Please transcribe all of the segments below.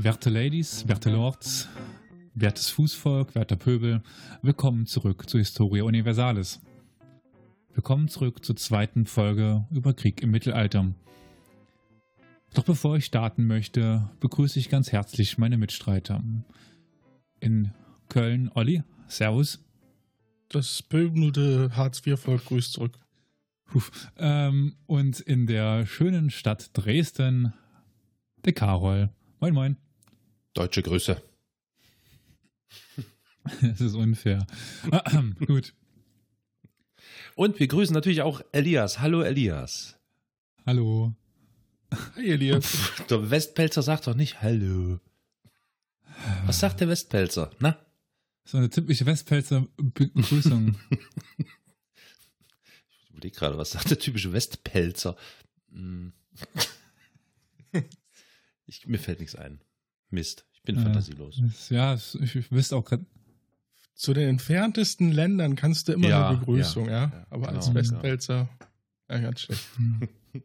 Werte Ladies, werte Lords, wertes Fußvolk, werter Pöbel, willkommen zurück zu Historia Universalis. Willkommen zurück zur zweiten Folge über Krieg im Mittelalter. Doch bevor ich starten möchte, begrüße ich ganz herzlich meine Mitstreiter. In Köln, Olli, Servus. Das pöbelte Hartz-IV-Volk grüßt zurück. Huf. Ähm, und in der schönen Stadt Dresden, der Karol. Moin, moin. Deutsche Grüße. Das ist unfair. Gut. Und wir grüßen natürlich auch Elias. Hallo Elias. Hallo. Hi Elias. Der Westpelzer sagt doch nicht Hallo. Was sagt der Westpelzer? Na? So eine typische Westpelzer Begrüßung. ich überlege gerade, was sagt der typische Westpelzer? Hm. Ich, mir fällt nichts ein. Mist. Ich bin Ja. fantasielos. ja, ich, wüsste auch gerade. Zu den entferntesten Ländern kannst du immer Ja, eine Begrüßung, ja. ja, Aber genau, als Westpelzer, ja, ganz schlecht.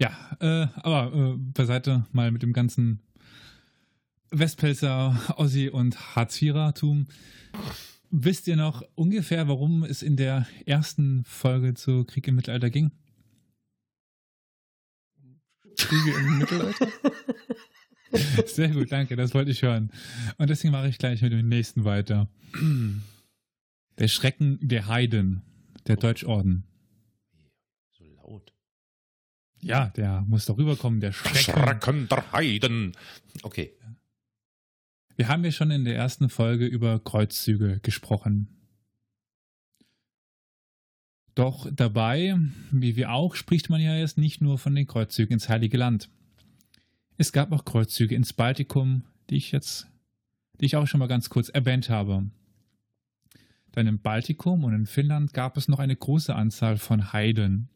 Ja, äh, aber äh, beiseite mal mit dem ganzen Westpelzer, Ossi und Hartz-IV-Tum. Wisst ihr noch ungefähr, warum es in der ersten Folge zu Krieg im Mittelalter ging? Kriege im Mittelalter? Sehr gut, danke, das wollte ich hören. Und deswegen mache ich gleich mit dem nächsten weiter. Der Schrecken der Heiden, der Deutschorden. So laut. Ja, der muss doch rüberkommen, der Schrecken. Schrecken der Heiden. Okay. Wir haben ja schon in der ersten Folge über Kreuzzüge gesprochen. Doch dabei, wie wir auch, spricht man ja jetzt nicht nur von den Kreuzzügen ins Heilige Land. Es gab auch Kreuzzüge ins Baltikum, die ich jetzt, die ich auch schon mal ganz kurz erwähnt habe. Dann im Baltikum und in Finnland gab es noch eine große Anzahl von Heiden.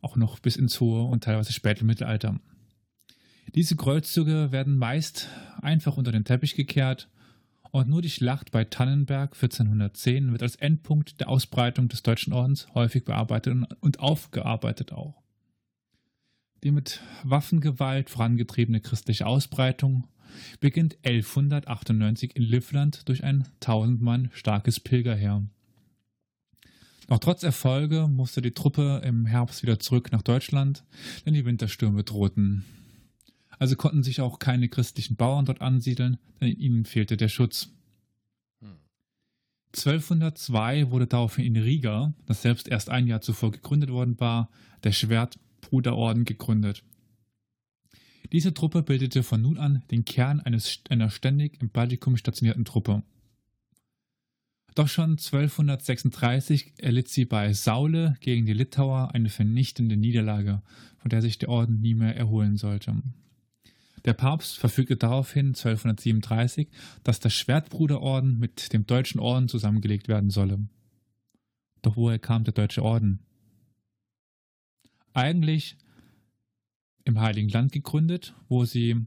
Auch noch bis ins hohe und teilweise späte Mittelalter. Diese Kreuzzüge werden meist einfach unter den Teppich gekehrt und nur die Schlacht bei Tannenberg 1410 wird als Endpunkt der Ausbreitung des Deutschen Ordens häufig bearbeitet und aufgearbeitet auch. Die mit Waffengewalt vorangetriebene christliche Ausbreitung beginnt 1198 in Livland durch ein 1000 Mann starkes Pilgerheer. Doch trotz Erfolge musste die Truppe im Herbst wieder zurück nach Deutschland, denn die Winterstürme drohten. Also konnten sich auch keine christlichen Bauern dort ansiedeln, denn ihnen fehlte der Schutz. Hm. 1202 wurde daraufhin in Riga, das selbst erst ein Jahr zuvor gegründet worden war, der Schwertbruderorden gegründet. Diese Truppe bildete von nun an den Kern eines, einer ständig im Baltikum stationierten Truppe. Doch schon 1236 erlitt sie bei Saule gegen die Litauer eine vernichtende Niederlage, von der sich der Orden nie mehr erholen sollte. Der Papst verfügte daraufhin 1237, dass der Schwertbruderorden mit dem Deutschen Orden zusammengelegt werden solle. Doch woher kam der Deutsche Orden? Eigentlich im Heiligen Land gegründet, wo sie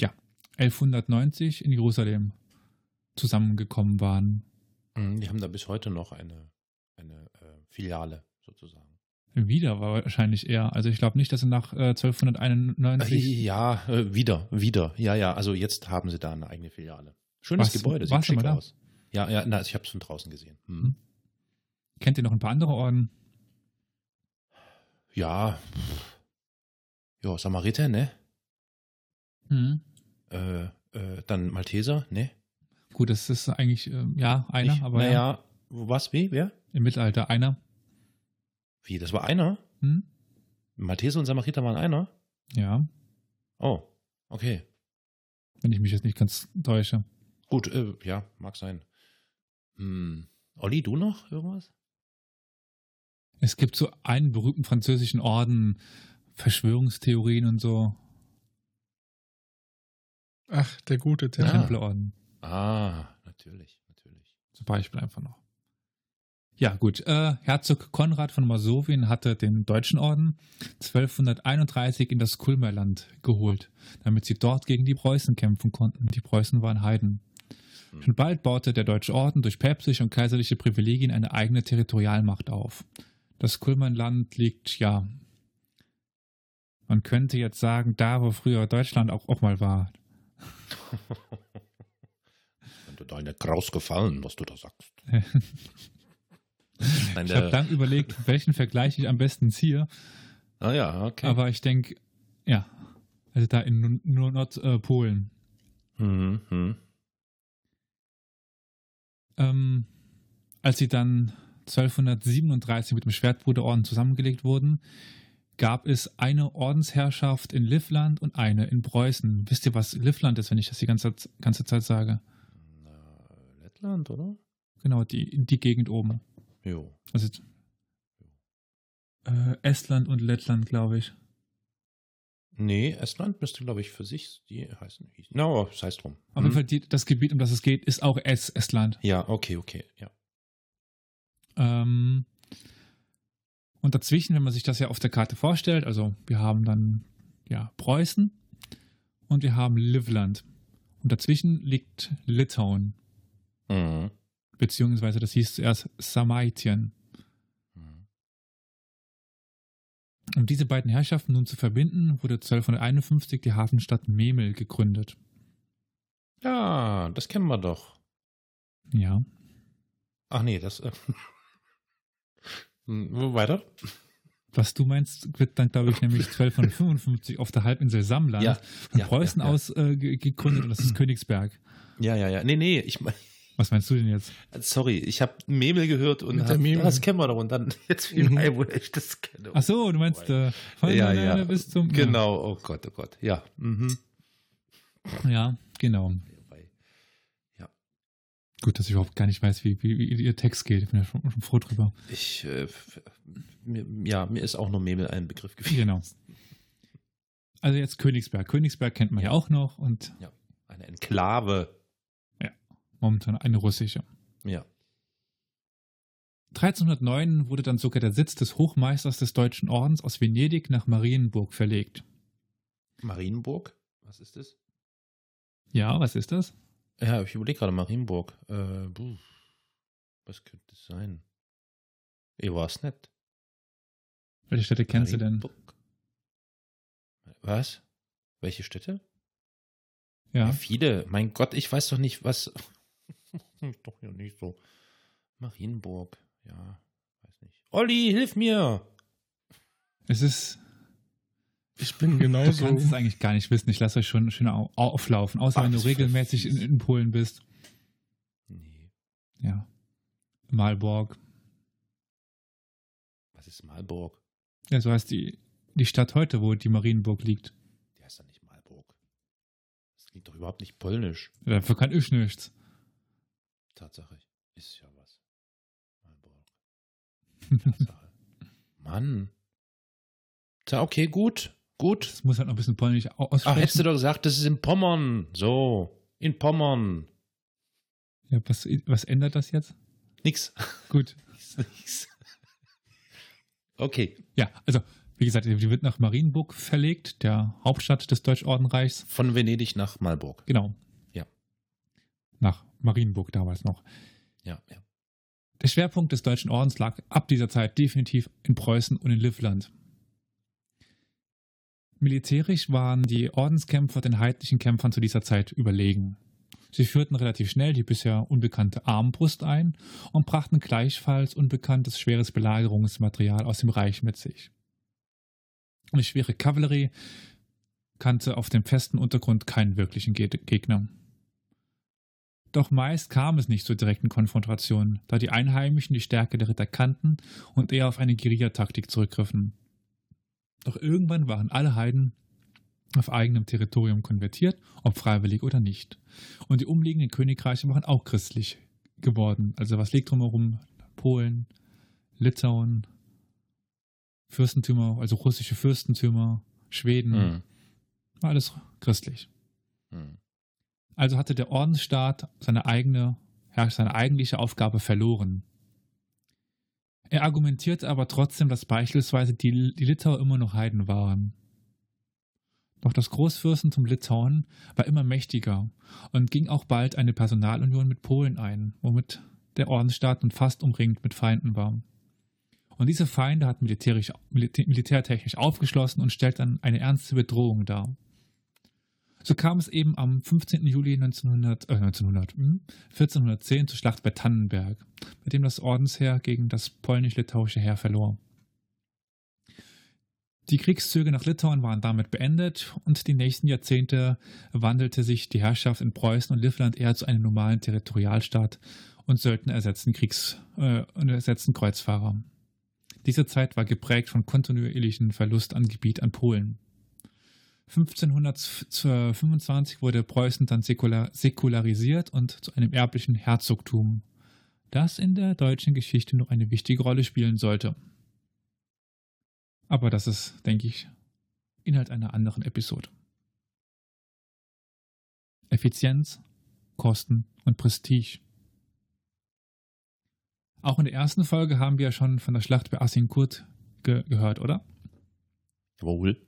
ja 1190 in Jerusalem zusammengekommen waren. Mhm, Die haben da bis heute noch eine, eine äh, Filiale sozusagen. Wieder war wahrscheinlich eher. Also ich glaube nicht, dass sie nach äh, 1291 Ja, äh, wieder, wieder. Ja, ja, also jetzt haben sie da eine eigene Filiale. Schönes Was- Gebäude, sieht mal schick da? aus. Ja, ja, na, ich habe es von draußen gesehen. Hm. kennt ihr noch ein paar andere Orden. Ja, ja, Samariter, ne? Mhm. Äh, äh, dann Malteser, ne? Gut, das ist eigentlich äh, ja einer, Ich- aber ja, naja, was, wie, wer? im Mittelalter einer. Wie, das war einer? Hm? Malteser und Samariter waren einer? Ja, Oh, okay. wenn ich mich jetzt nicht ganz täusche. Gut, äh, ja, mag sein. Hm. Olli, du noch irgendwas? Es gibt so einen berühmten französischen Orden, Verschwörungstheorien und so. Ach, der gute Der Ja. Tempel. Templerorden Ah, natürlich, natürlich. zum Beispiel einfach noch. Ja, gut. Äh, Herzog Konrad von Masowien hatte den Deutschen Orden 1231 in das Kulmerland geholt, damit sie dort gegen die Preußen kämpfen konnten. Die Preußen waren Heiden. Hm. Schon bald baute der Deutsche Orden durch päpstliche und kaiserliche Privilegien eine eigene Territorialmacht auf. Das Kulmerland liegt, ja, Man könnte jetzt sagen, da wo früher Deutschland auch, auch mal war. Könnte dir eine Kraus gefallen, was du da sagst. ich habe dann überlegt, welchen Vergleich ich am besten ziehe. Ah ja, okay. Aber ich denke, ja, also da in nur Nordpolen. Mhm, mhm. Ähm, als sie dann 1237 mit dem Schwertbruderorden zusammengelegt wurden, gab es eine Ordensherrschaft in Livland und eine in Preußen. Wisst ihr, was Livland ist, wenn ich das die ganze, ganze Zeit sage? Na, Lettland, oder? Genau, die, die Gegend oben. Jo. Also äh, Estland und Lettland, glaube ich. Nee, Estland müsste, glaube ich, für sich die heißen. Na, no, das heißt drum. Auf jeden Fall, die, das Gebiet, um das es geht, ist auch es Estland. Ja, okay, okay, ja. Ähm, und dazwischen, wenn man sich das ja auf der Karte vorstellt, also wir haben dann ja Preußen und wir haben Livland. Und dazwischen liegt Litauen. Mhm. Beziehungsweise das hieß zuerst Samaitien. Mhm. Um diese beiden Herrschaften nun zu verbinden, wurde 1251 die Hafenstadt Memel gegründet. Ja, das kennen wir doch. Ja. Ach nee, das. Äh, hm, weiter? Was du meinst, wird dann, glaube ich, nämlich 1255 auf der Halbinsel Samland Ja, von ja, Preußen ja, ja. aus äh, ge- gegründet und das ist Königsberg. Ja, ja, ja. Nee, nee, ich mein, Was meinst du denn jetzt? sorry, ich habe Memel gehört und hab, Memel. das kennen wir doch und dann jetzt wie Mhm. wo ich das kenne. Ach so, du meinst äh, von ja, der ja. Bis zum. Genau, oh Gott, oh Gott. Ja. Mhm. Ja, ja genau. Gut, dass ich überhaupt gar nicht weiß, wie, wie, wie ihr Text geht. Ich bin ja schon, schon froh drüber. Ich, äh, mir, ja, mir ist auch nur Memel ein Begriff gewesen. Genau. Also jetzt Königsberg. Königsberg kennt man ja auch noch und Eine Enklave. momentan eine russische. Ja. 1309 wurde dann sogar der Sitz des Hochmeisters des Deutschen Ordens aus Venedig nach Marienburg verlegt. Marienburg? Was ist das? Ja, was ist das? Ja, ich überlege gerade Marienburg. Äh, was könnte es sein? Ich weiß nicht. Welche Städte kennst du denn? Marienburg? Was? Welche Städte? Ja. Viele. Mein Gott, ich weiß doch nicht, was. doch ja nicht so. Marienburg. Ja, weiß nicht. Olli, hilf mir! Es ist. Ich bin Du genauso. kannst es eigentlich gar nicht wissen. Ich lasse euch schon schön au- auflaufen. Außer Ach, wenn du regelmäßig in, in Polen bist. Nee. Ja. Malborg. Was ist Malburg? Ja, so heißt die, die Stadt heute, wo die Marienburg liegt. Die heißt doch nicht Malburg. Das klingt doch überhaupt nicht polnisch. Ja, Dafür kann ich nichts. Tatsache. Ist ja was. Malburg. Tatsache. Mann. Tja, okay, gut. Gut. Das muss halt noch ein bisschen polnisch au- Ach, aussprechen. hättest du doch gesagt, das ist in Pommern. So. In Pommern. ja, was, was ändert das jetzt? Nix. Gut. Nix. Okay. Ja, also, wie gesagt, die wird nach Marienburg verlegt, der Hauptstadt des Deutschordenreichs. Von Venedig nach Malburg. Genau. Ja. Nach Marienburg damals noch. Ja, ja. Der Schwerpunkt des Deutschen Ordens lag ab dieser Zeit definitiv in Preußen und in Livland. Militärisch waren die Ordenskämpfer den heidnischen Kämpfern zu dieser Zeit überlegen. Sie führten relativ schnell die bisher unbekannte Armbrust ein und brachten gleichfalls unbekanntes schweres Belagerungsmaterial aus dem Reich mit sich. Die schwere Kavallerie kannte auf dem festen Untergrund keinen wirklichen Ge Gegner. Doch meist kam es nicht zur direkten Konfrontation, da die Einheimischen die Stärke der Ritter kannten und eher auf eine Guerillataktik zurückgriffen. Doch irgendwann waren alle Heiden auf eigenem Territorium konvertiert, ob freiwillig oder nicht. Und die umliegenden Königreiche waren auch christlich geworden. Also was liegt drumherum? Polen, Litauen, Fürstentümer, also russische Fürstentümer, Schweden, Hm. war alles christlich. Hm. Also hatte der Ordensstaat seine eigene, ja, seine eigentliche Aufgabe verloren. Er argumentierte aber trotzdem, dass beispielsweise die, die Litauer immer noch Heiden waren. Doch das Großfürstentum Litauen war immer mächtiger und ging auch bald eine Personalunion mit Polen ein, womit der Ordensstaat nun fast umringt mit Feinden war. Und diese Feinde hat militärisch, militä militärtechnisch aufgeschlossen und stellt dann eine ernste Bedrohung dar. So kam es eben am 15. Juli 1900, äh 1900, hm, 1410 zur Schlacht bei Tannenberg, bei dem das Ordensheer gegen das polnisch-litauische Heer verlor. Die Kriegszüge nach Litauen waren damit beendet und die nächsten Jahrzehnte wandelte sich die Herrschaft in Preußen und Livland eher zu einem normalen Territorialstaat und Söldner ersetzten, Kriegs, äh, ersetzten Kreuzfahrer. Diese Zeit war geprägt von kontinuierlichen Verlust an Gebiet an Polen. 1525 wurde Preußen dann säkular, säkularisiert und zu einem erblichen Herzogtum, das in der deutschen Geschichte noch eine wichtige Rolle spielen sollte. Aber das ist, denke ich, Inhalt einer anderen Episode. Effizienz, Kosten und Prestige. Auch in der ersten Folge haben wir ja schon von der Schlacht bei Azincourt ge gehört, oder? Wohl.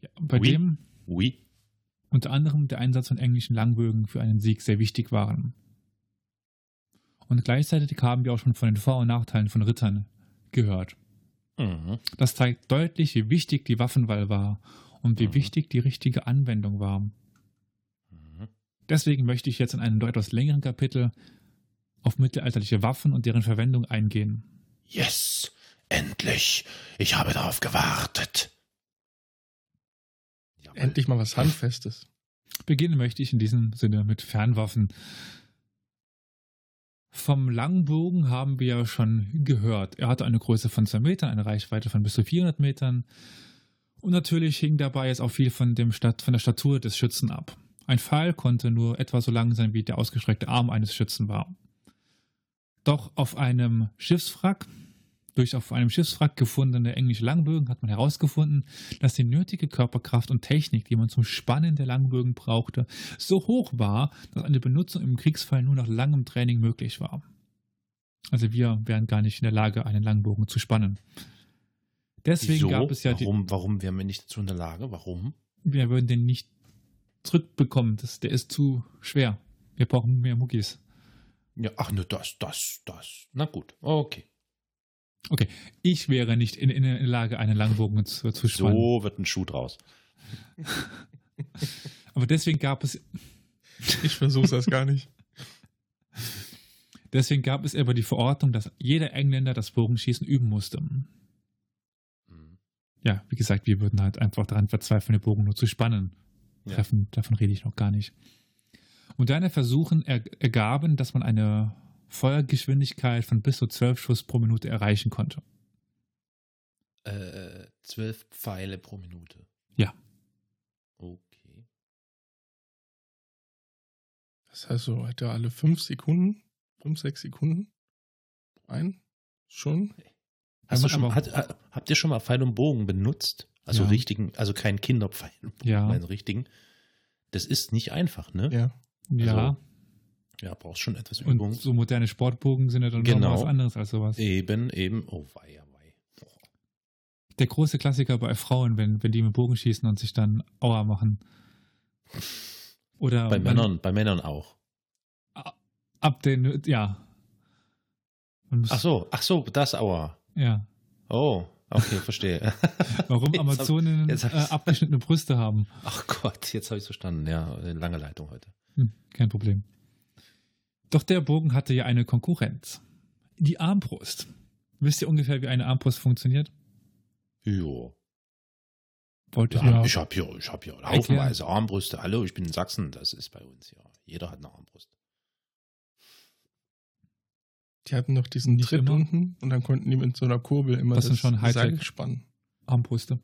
Ja, bei Oui. dem Oui. unter anderem der Einsatz von englischen Langbögen für einen Sieg sehr wichtig waren. Und gleichzeitig haben wir auch schon von den Vor- und Nachteilen von Rittern gehört. Mhm. Das zeigt deutlich, wie wichtig die Waffenwahl war und wie Mhm. wichtig die richtige Anwendung war. Mhm. Deswegen möchte ich jetzt in einem etwas längeren Kapitel auf mittelalterliche Waffen und deren Verwendung eingehen. Yes, endlich. Ich habe darauf gewartet. Endlich mal was Handfestes. Beginnen möchte ich in diesem Sinne mit Fernwaffen. Vom Langbogen haben wir ja schon gehört. Er hatte eine Größe von 2 Metern, eine Reichweite von bis zu 400 Metern. Und natürlich hing dabei jetzt auch viel von, dem Stat von der Statur des Schützen ab. Ein Pfeil konnte nur etwa so lang sein, wie der ausgestreckte Arm eines Schützen war. Doch auf einem Schiffswrack, durch auf einem Schiffswrack gefundene englische Langbögen hat man herausgefunden, dass die nötige Körperkraft und Technik, die man zum Spannen der Langbögen brauchte, so hoch war, dass eine Benutzung im Kriegsfall nur nach langem Training möglich war. Also wir wären gar nicht in der Lage, einen Langbogen zu spannen. Deswegen Wieso? gab es ja die, warum, warum wären wir nicht dazu in der Lage? Warum? wir würden den nicht zurückbekommen. Das, der ist zu schwer. Wir brauchen mehr Muckis. Ja, ach ne, das, das, das. Na gut, okay. Ich wäre nicht in, in der Lage, einen Langbogen zu, zu spannen. So wird ein Schuh draus. Aber deswegen gab es, Ich versuch's das gar nicht. deswegen gab es aber die Verordnung, dass jeder Engländer das Bogenschießen üben musste. Mhm. Ja, wie gesagt, wir würden halt einfach daran verzweifeln, den Bogen nur zu spannen. Ja. Treffen, davon rede ich noch gar nicht. Moderne Versuchen er, ergaben, dass man eine Feuergeschwindigkeit von bis zu 12 Schuss pro Minute erreichen konnte. Äh, zwölf Pfeile pro Minute. Ja. Okay. Das heißt so, hätte er alle fünf Sekunden, fünf, sechs Sekunden ein? Schon? Hast du schon mal, hat, ha- habt ihr schon mal Pfeil und Bogen benutzt? Also Ja. richtigen, also keinen Kinderpfeil und Bogen, Ja. einen richtigen. Das ist nicht einfach, ne? Ja. Ja, Ja, brauchst schon etwas Übung. und so moderne Sportbogen sind ja dann Genau. noch was anderes als sowas. Eben, eben. Oh, wei, oh, wei. Oh. Der große Klassiker bei Frauen, wenn, wenn die mit Bogen schießen und sich dann Aua machen. Oder Bei man- Männern, bei Männern auch. ab den, ja. Man Ach so, ach so, das Aua. Ja. Oh, okay, verstehe. Warum Jetzt hab- Amazonen jetzt hab äh, abgeschnittene Brüste haben. Ach Gott, jetzt habe ich verstanden. Ja, lange Leitung heute. Hm, kein Problem. Doch der Bogen hatte ja eine Konkurrenz. Die Armbrust. Wisst ihr ungefähr, wie eine Armbrust funktioniert? Jo. Wollte ich Ja. Ich habe hier, ich habe hier haufenweise Armbrüste. Hallo, ich bin in Sachsen, das ist bei uns ja. Jeder hat eine Armbrust. Die hatten noch diesen Nicht Tritt immer. unten und dann konnten die mit so einer Kurbel immer Das sind schon. Seil spannen. Armbrüste.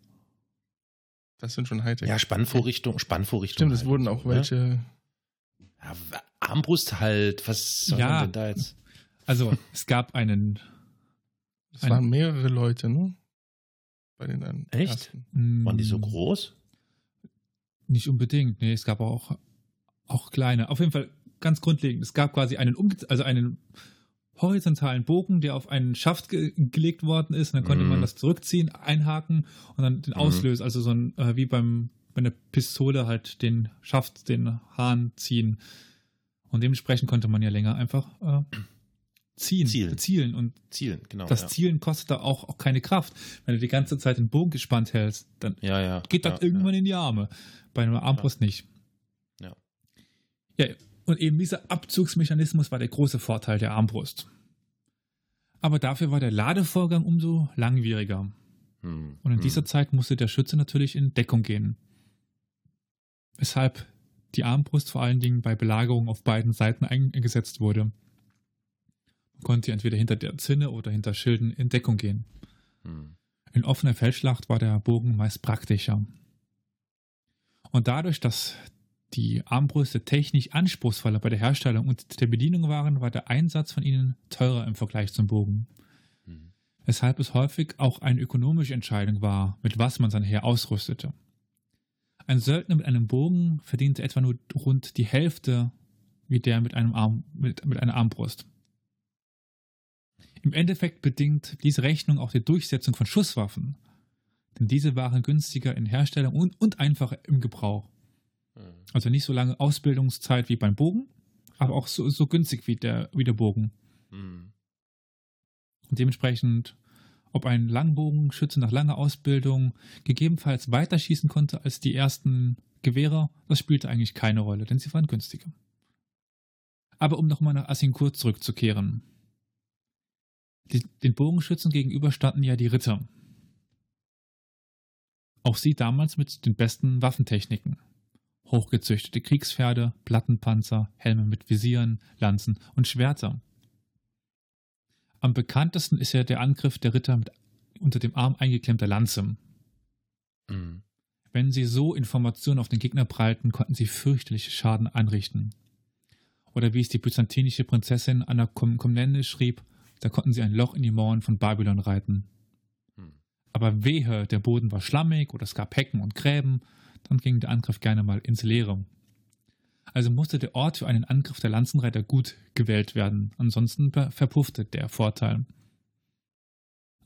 Das sind schon Hightech. Ja, Spannvorrichtung, Spannvorrichtung. Stimmt, es halt wurden auch so, welche. Ja, Armbrust halt. Was soll Ja. man denn da jetzt? Also, es gab einen. Es Ein- waren mehrere Leute, ne? Bei den dann Echt? ersten. Waren die so groß? Nicht unbedingt. Nee, es gab auch, auch kleine. Auf jeden Fall ganz grundlegend. Es gab quasi einen, umge also einen horizontalen Bogen, der auf einen Schaft ge gelegt worden ist. Und dann konnte Mhm. man das zurückziehen, einhaken und dann den Mhm. auslösen. Also so ein, äh, wie beim, bei einer Pistole halt den Schaft, den Hahn ziehen. Und dementsprechend konnte man ja länger einfach äh, ziehen, Zielen. zielen. Und Zielen, genau. das ja. Zielen kostet da auch, auch keine Kraft. Wenn du die ganze Zeit den Bogen gespannt hältst, dann Ja, ja. geht das irgendwann in die Arme. Bei einer Armbrust nicht. Ja. Ja, und eben dieser Abzugsmechanismus war der große Vorteil der Armbrust. Aber dafür war der Ladevorgang umso langwieriger. Hm, Und in hm. dieser Zeit musste der Schütze natürlich in Deckung gehen. Weshalb die Armbrust vor allen Dingen bei Belagerung auf beiden Seiten eingesetzt wurde. Man konnte entweder hinter der Zinne oder hinter Schilden in Deckung gehen. Hm. In offener Feldschlacht war der Bogen meist praktischer. Und dadurch, dass die Armbrüste technisch anspruchsvoller bei der Herstellung und der Bedienung waren, war der Einsatz von ihnen teurer im Vergleich zum Bogen. Hm. Weshalb es häufig auch eine ökonomische Entscheidung war, mit was man sein Heer ausrüstete. Ein Söldner mit einem Bogen verdiente etwa nur rund die Hälfte wie der mit, einem Arm, mit, mit einer Armbrust. Im Endeffekt bedingt diese Rechnung auch die Durchsetzung von Schusswaffen, denn diese waren günstiger in Herstellung und, und einfacher im Gebrauch. Hm. Also nicht so lange Ausbildungszeit wie beim Bogen, aber auch so, so günstig wie der, wie der Bogen. Hm. Und dementsprechend, ob ein Langbogenschütze nach langer Ausbildung gegebenenfalls weiter schießen konnte als die ersten Gewehre, das spielte eigentlich keine Rolle, denn sie waren günstiger. Aber um nochmal nach Azincourt zurückzukehren. Die, den Bogenschützen gegenüber standen ja die Ritter. Auch sie damals mit den besten Waffentechniken. Hochgezüchtete Kriegspferde, Plattenpanzer, Helme mit Visieren, Lanzen und Schwerter. Am bekanntesten ist ja der Angriff der Ritter mit unter dem Arm eingeklemmter Lanze. Hm. Wenn sie so Informationen auf den Gegner prallten, konnten sie fürchterliche Schaden anrichten. Oder wie es die byzantinische Prinzessin Anna Kom Komnene schrieb, da konnten sie ein Loch in die Mauern von Babylon reiten. Hm. Aber wehe, der Boden war schlammig oder es gab Hecken und Gräben, dann ging der Angriff gerne mal ins Leere. Also musste der Ort für einen Angriff der Lanzenreiter gut gewählt werden, ansonsten ver- verpuffte der Vorteil.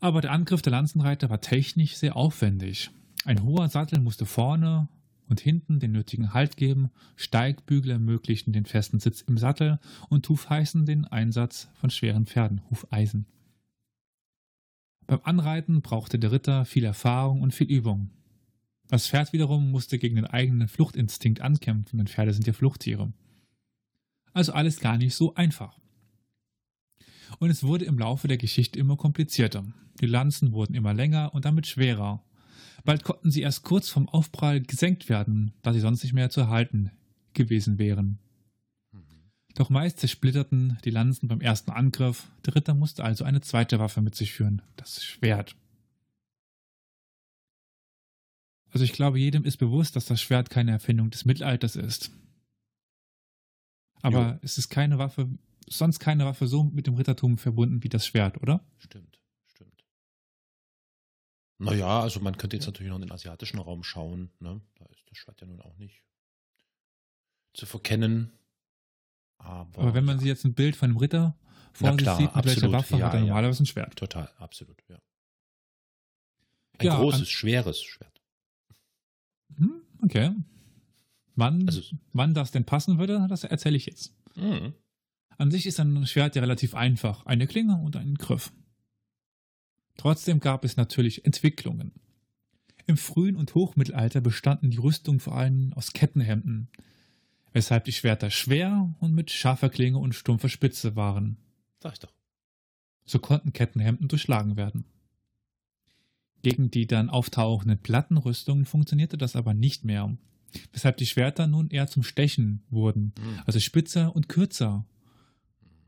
Aber der Angriff der Lanzenreiter war technisch sehr aufwendig. Ein hoher Sattel musste vorne und hinten den nötigen Halt geben, Steigbügel ermöglichten den festen Sitz im Sattel und Hufeisen den Einsatz von schweren Pferden, Hufeisen. Beim Anreiten brauchte der Ritter viel Erfahrung und viel Übung. Das Pferd wiederum musste gegen den eigenen Fluchtinstinkt ankämpfen, denn Pferde sind ja Fluchttiere. Also alles gar nicht so einfach. Und es wurde im Laufe der Geschichte immer komplizierter. Die Lanzen wurden immer länger und damit schwerer. Bald konnten sie erst kurz vom Aufprall gesenkt werden, da sie sonst nicht mehr zu erhalten gewesen wären. Doch meist zersplitterten die Lanzen beim ersten Angriff. Der Ritter musste also eine zweite Waffe mit sich führen, das Schwert. Also ich glaube, jedem ist bewusst, dass das Schwert keine Erfindung des Mittelalters ist. Aber Jo. es ist keine Waffe, sonst keine Waffe so mit dem Rittertum verbunden wie das Schwert, oder? Stimmt, stimmt. Naja, also man könnte jetzt natürlich noch in den asiatischen Raum schauen. Ne? Da ist das Schwert ja nun auch nicht zu verkennen. Aber, Aber wenn man ja, sich jetzt ein Bild von einem Ritter vor sich sieht, mit welcher. Waffe Ja, hat er ja. normalerweise ein Schwert. Total, absolut, ja. Ein Ja, großes, schweres Schwert. Hm, okay. Wann, Also- wann das denn passen würde, das erzähle ich jetzt. Mhm. An sich ist ein Schwert ja relativ einfach. Eine Klinge und ein Griff. Trotzdem gab es natürlich Entwicklungen. Im frühen und Hochmittelalter bestanden die Rüstungen vor allem aus Kettenhemden, weshalb die Schwerter schwer und mit scharfer Klinge und stumpfer Spitze waren. Sag ich doch. So konnten Kettenhemden durchschlagen werden. Gegen die dann auftauchenden Plattenrüstungen funktionierte das aber nicht mehr, weshalb die Schwerter nun eher zum Stechen wurden, Mhm. also spitzer und kürzer.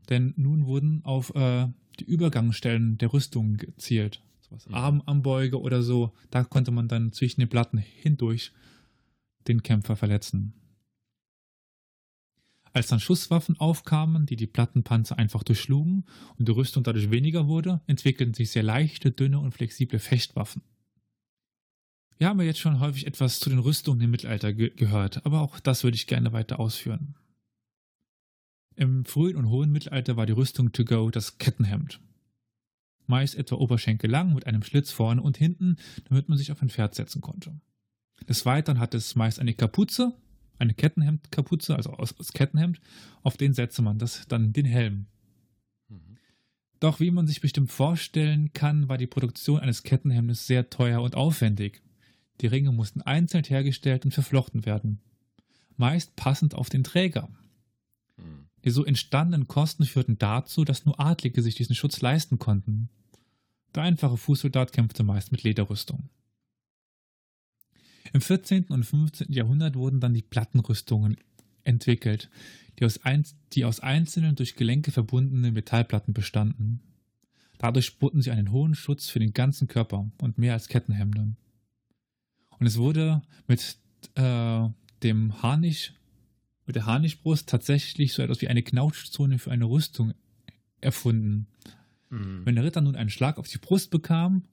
Denn nun wurden auf äh, die Übergangsstellen der Rüstung gezielt. Sowas Mhm. Armambeuge oder so, da konnte man dann zwischen den Platten hindurch den Kämpfer verletzen. Als dann Schusswaffen aufkamen, die die Plattenpanzer einfach durchschlugen und die Rüstung dadurch weniger wurde, entwickelten sich sehr leichte, dünne und flexible Fechtwaffen. Wir haben ja jetzt schon häufig etwas zu den Rüstungen im Mittelalter ge gehört, aber auch das würde ich gerne weiter ausführen. Im frühen und hohen Mittelalter war die Rüstung to go das Kettenhemd. Meist etwa Oberschenkel lang mit einem Schlitz vorne und hinten, damit man sich auf ein Pferd setzen konnte. Des Weiteren hatte es meist eine Kapuze, eine Kettenhemdkapuze, also aus, aus Kettenhemd, auf den setzte man das dann den Helm. Mhm. Doch wie man sich bestimmt vorstellen kann, war die Produktion eines Kettenhemdes sehr teuer und aufwendig. Die Ringe mussten einzeln hergestellt und verflochten werden, meist passend auf den Träger. Hm. Die so entstandenen Kosten führten dazu, dass nur Adlige sich diesen Schutz leisten konnten. Der einfache Fußsoldat kämpfte meist mit Lederrüstung. Im 14. und 15. Jahrhundert wurden dann die Plattenrüstungen entwickelt, die aus, einz die aus einzelnen durch Gelenke verbundenen Metallplatten bestanden. Dadurch boten sie einen hohen Schutz für den ganzen Körper und mehr als Kettenhemden. Und es wurde mit äh, dem Harnisch, mit der Harnischbrust tatsächlich so etwas wie eine Knautschzone für eine Rüstung erfunden. Hm. Wenn der Ritter nun einen Schlag auf die Brust bekam,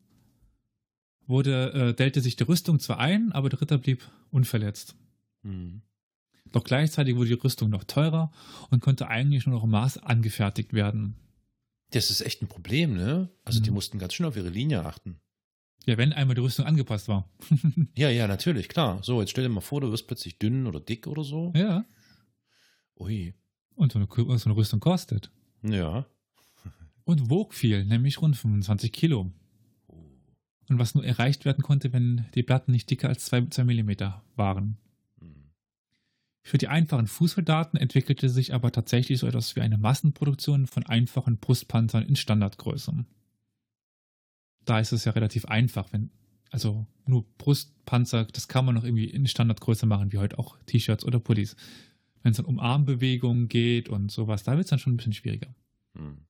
wurde, äh, dellte sich die Rüstung zwar ein, aber der Ritter blieb unverletzt. Hm. Doch gleichzeitig wurde die Rüstung noch teurer und konnte eigentlich nur noch im Maß angefertigt werden. Das ist echt ein Problem, ne? Also die Mhm. mussten ganz schön auf ihre Linie achten. Ja, wenn einmal die Rüstung angepasst war. Ja, ja, natürlich, klar. So, jetzt stell dir mal vor, du wirst plötzlich dünn oder dick oder so. ja. Ui. Und so eine, so eine Rüstung kostet. Ja. Und wog viel, nämlich rund 25 Kilo. Und was nur erreicht werden konnte, wenn die Platten nicht dicker als 2, 2 mm waren. Hm. Für die einfachen Fußsoldaten entwickelte sich aber tatsächlich so etwas wie eine Massenproduktion von einfachen Brustpanzern in Standardgröße. Da ist es ja relativ einfach, wenn, also nur Brustpanzer, das kann man noch irgendwie in Standardgröße machen, wie heute auch T-Shirts oder Pullis. Wenn es dann um Armbewegungen geht und sowas, da wird es dann schon ein bisschen schwieriger. Hm.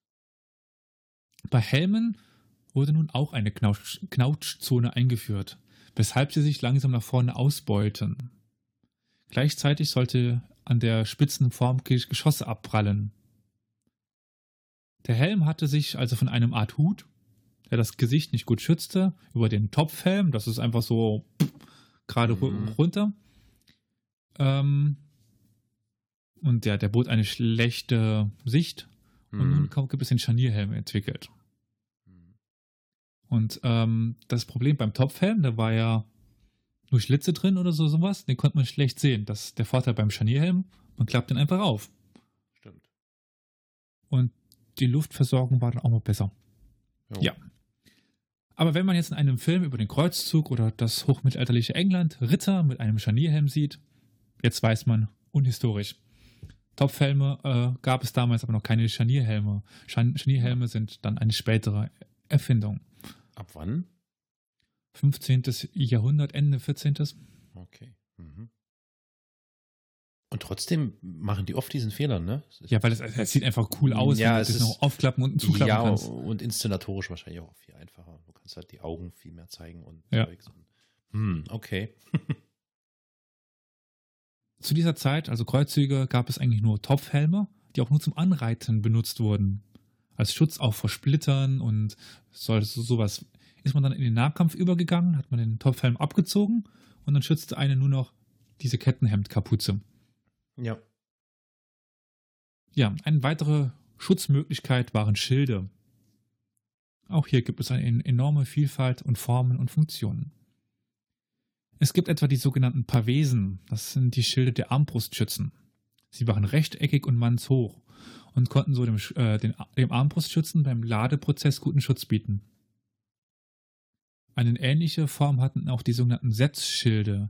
Bei Helmen wurde nun auch eine Knautsch Knautschzone eingeführt, weshalb sie sich langsam nach vorne ausbeulten. Gleichzeitig sollte an der spitzen Form Gesch- Geschosse abprallen. Der Helm hatte sich also von einem Art Hut, der das Gesicht nicht gut schützte, über den Topfhelm, das ist einfach so pff, gerade Mhm. runter. Ähm, und der, der bot eine schlechte Sicht und Hm. nun kaum- gibt es den Scharnierhelm entwickelt. Und ähm, das Problem beim Topfhelm, da war ja nur Schlitze drin oder so sowas, den konnte man schlecht sehen. Das ist der Vorteil beim Scharnierhelm, man klappt den einfach auf. Stimmt. Und die Luftversorgung war dann auch mal besser. Jo. Ja. Aber wenn man jetzt in einem Film über den Kreuzzug oder das hochmittelalterliche England Ritter mit einem Scharnierhelm sieht, jetzt weiß man, unhistorisch. Topfhelme äh, gab es damals aber noch keine Scharnierhelme. Scharn Scharnierhelme sind dann eine spätere Erfindung. Ab wann? 15. Jahrhundert, Ende 14. Okay. Mhm. Und trotzdem machen die oft diesen Fehler, ne? Ja, weil es, es sieht einfach cool aus, Ja, wenn es du ist- noch aufklappen und zuklappen ja, kannst. und inszenatorisch wahrscheinlich auch viel einfacher. Du kannst halt die Augen viel mehr zeigen und Ja. Zeugs Hm, okay. Zu dieser Zeit, also Kreuzzüge, gab es eigentlich nur Topfhelme, die auch nur zum Anreiten benutzt wurden. Als Schutz auch vor Splittern und so, so, sowas. Ist man dann in den Nahkampf übergegangen, hat man den Topfhelm abgezogen und dann schützte eine nur noch diese Kettenhemdkapuze. Ja. Ja, eine weitere Schutzmöglichkeit waren Schilde. Auch hier gibt es eine enorme Vielfalt und Formen und Funktionen. Es gibt etwa die sogenannten Pavesen, das sind die Schilde der Armbrustschützen. Sie waren rechteckig und mannshoch und konnten so dem, äh, den, dem Armbrustschützen beim Ladeprozess guten Schutz bieten. Eine ähnliche Form hatten auch die sogenannten Setzschilde,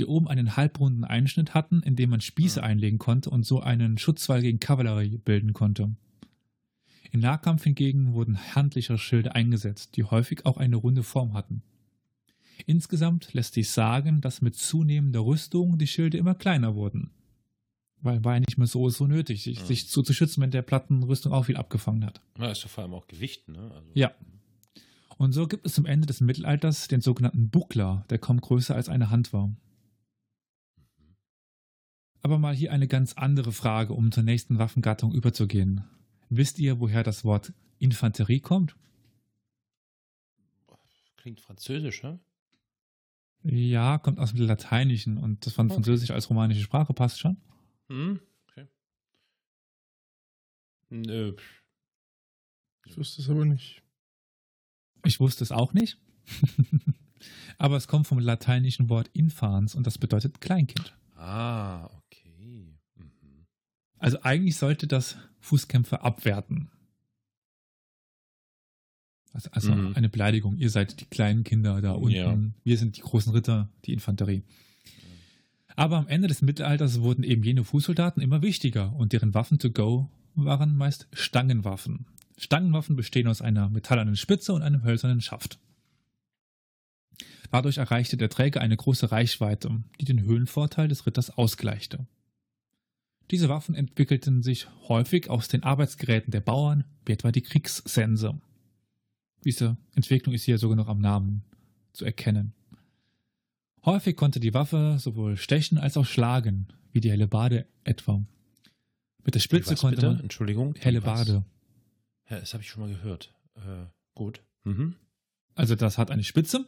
die oben einen halbrunden Einschnitt hatten, in dem man Spieße Ja. einlegen konnte und so einen Schutzwall gegen Kavallerie bilden konnte. Im Nahkampf hingegen wurden handlichere Schilde eingesetzt, die häufig auch eine runde Form hatten. Insgesamt lässt sich sagen, dass mit zunehmender Rüstung die Schilde immer kleiner wurden. Weil war ja nicht mehr so, so nötig, sich, Ja. sich so zu schützen, wenn der Plattenrüstung auch viel abgefangen hat. Na, ist ja vor allem auch Gewicht, ne? Also, Ja. Und so gibt es zum Ende des Mittelalters den sogenannten Buckler, der kaum größer als eine Hand war. Aber mal hier eine ganz andere Frage, um zur nächsten Waffengattung überzugehen. Wisst ihr, woher das Wort Infanterie kommt? Klingt französisch, ne? Ja, kommt aus dem Lateinischen und das von Okay. Französisch als romanische Sprache passt schon. Hm, okay. Nö. Ich wüsste es aber nicht. Ich wusste es auch nicht. Aber es kommt vom lateinischen Wort infans und das bedeutet Kleinkind. Ah, okay. Mhm. Also eigentlich sollte das Fußkämpfer abwerten. Also, also Mhm. eine Beleidigung. Ihr seid die kleinen Kinder da unten. Ja. Wir sind die großen Ritter, die Infanterie. Aber am Ende des Mittelalters wurden eben jene Fußsoldaten immer wichtiger und deren Waffen to go waren meist Stangenwaffen. Stangenwaffen bestehen aus einer metallernen Spitze und einem hölzernen Schaft. Dadurch erreichte der Träger eine große Reichweite, die den Höhenvorteil des Ritters ausgleichte. Diese Waffen entwickelten sich häufig aus den Arbeitsgeräten der Bauern, wie etwa die Kriegssense. Diese Entwicklung ist hier sogar noch am Namen zu erkennen. Häufig konnte die Waffe sowohl stechen als auch schlagen, wie die Hellebarde etwa. Mit der Spitze Was konnte bitte? man Entschuldigung. Hellebarde. Ja, das habe ich schon mal gehört. Äh, gut. Mhm. Also das hat eine Spitze,